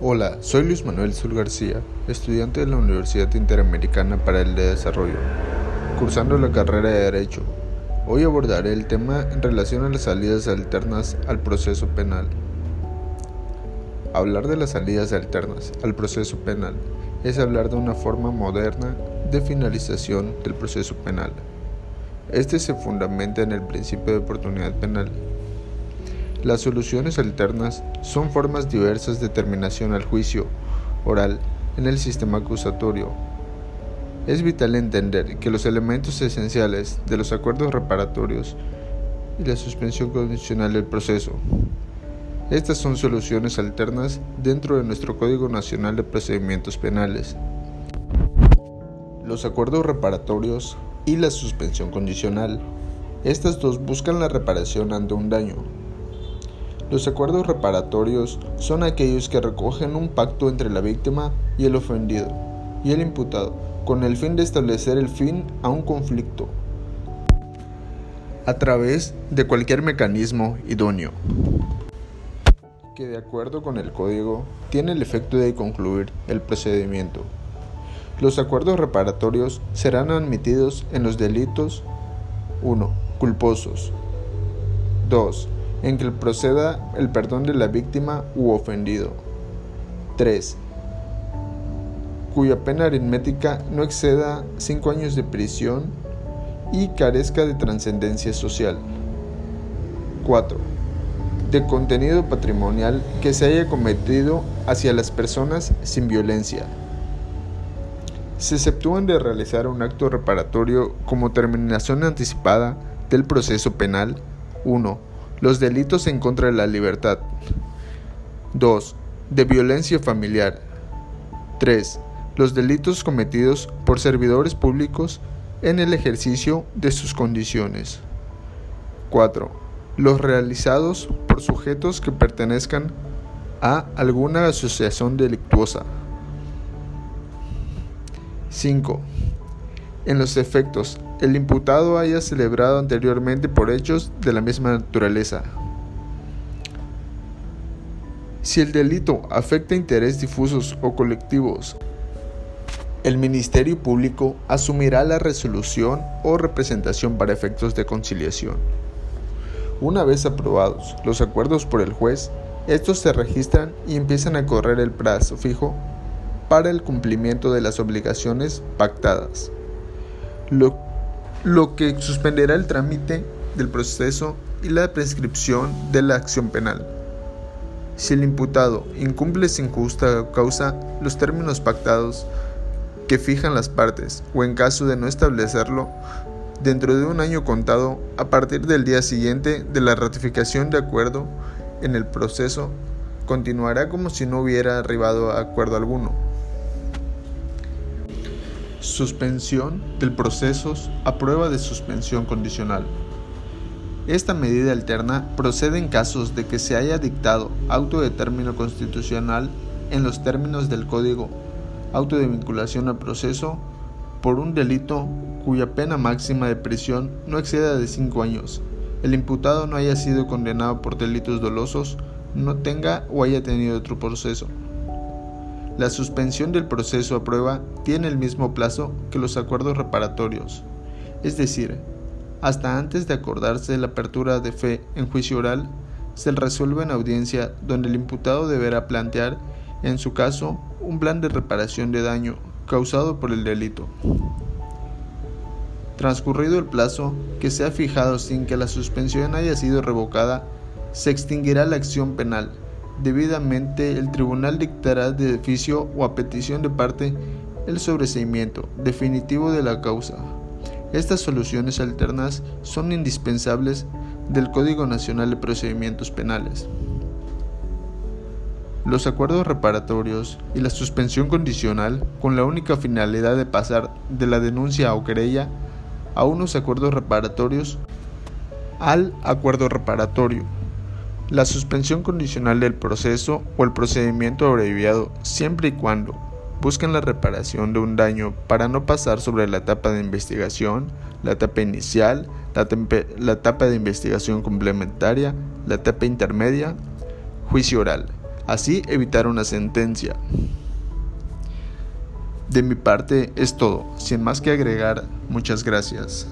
Hola, soy Luis Manuel Sul García, estudiante de la Universidad Interamericana para el Desarrollo, cursando la carrera de Derecho. Hoy abordaré el tema en relación a las salidas alternas al proceso penal. Hablar de las salidas alternas al proceso penal es hablar de una forma moderna de finalización del proceso penal. Este se fundamenta en el principio de oportunidad penal las soluciones alternas son formas diversas de terminación al juicio oral en el sistema acusatorio. Es vital entender que los elementos esenciales de los acuerdos reparatorios y la suspensión condicional del proceso. Estas son soluciones alternas dentro de nuestro Código Nacional de Procedimientos Penales. Los acuerdos reparatorios y la suspensión condicional. Estas dos buscan la reparación ante un daño, los acuerdos reparatorios son aquellos que recogen un pacto entre la víctima y el ofendido y el imputado, con el fin de establecer el fin a un conflicto a través de cualquier mecanismo idóneo que de acuerdo con el código tiene el efecto de concluir el procedimiento. Los acuerdos reparatorios serán admitidos en los delitos 1. Culposos 2 en que proceda el perdón de la víctima u ofendido. 3. Cuya pena aritmética no exceda 5 años de prisión y carezca de trascendencia social. 4. De contenido patrimonial que se haya cometido hacia las personas sin violencia. Se exceptúan de realizar un acto reparatorio como terminación anticipada del proceso penal 1 los delitos en contra de la libertad. 2. De violencia familiar. 3. Los delitos cometidos por servidores públicos en el ejercicio de sus condiciones. 4. Los realizados por sujetos que pertenezcan a alguna asociación delictuosa. 5. En los efectos el imputado haya celebrado anteriormente por hechos de la misma naturaleza. Si el delito afecta intereses difusos o colectivos, el Ministerio Público asumirá la resolución o representación para efectos de conciliación. Una vez aprobados los acuerdos por el juez, estos se registran y empiezan a correr el plazo fijo para el cumplimiento de las obligaciones pactadas. Lo lo que suspenderá el trámite del proceso y la prescripción de la acción penal. Si el imputado incumple sin justa causa los términos pactados que fijan las partes o en caso de no establecerlo, dentro de un año contado a partir del día siguiente de la ratificación de acuerdo en el proceso, continuará como si no hubiera arribado a acuerdo alguno. Suspensión del proceso a prueba de suspensión condicional. Esta medida alterna procede en casos de que se haya dictado auto de término constitucional en los términos del Código, auto de vinculación al proceso por un delito cuya pena máxima de prisión no exceda de 5 años, el imputado no haya sido condenado por delitos dolosos, no tenga o haya tenido otro proceso. La suspensión del proceso a prueba tiene el mismo plazo que los acuerdos reparatorios, es decir, hasta antes de acordarse la apertura de fe en juicio oral, se resuelve en audiencia donde el imputado deberá plantear, en su caso, un plan de reparación de daño causado por el delito. Transcurrido el plazo que se ha fijado sin que la suspensión haya sido revocada, se extinguirá la acción penal Debidamente, el tribunal dictará de oficio o a petición de parte el sobreseimiento definitivo de la causa. Estas soluciones alternas son indispensables del Código Nacional de Procedimientos Penales. Los acuerdos reparatorios y la suspensión condicional con la única finalidad de pasar de la denuncia o querella a unos acuerdos reparatorios al acuerdo reparatorio la suspensión condicional del proceso o el procedimiento abreviado siempre y cuando busquen la reparación de un daño para no pasar sobre la etapa de investigación, la etapa inicial, la, etapa de investigación complementaria, la etapa intermedia, juicio oral, así evitar una sentencia. De mi parte es todo, sin más que agregar, muchas gracias.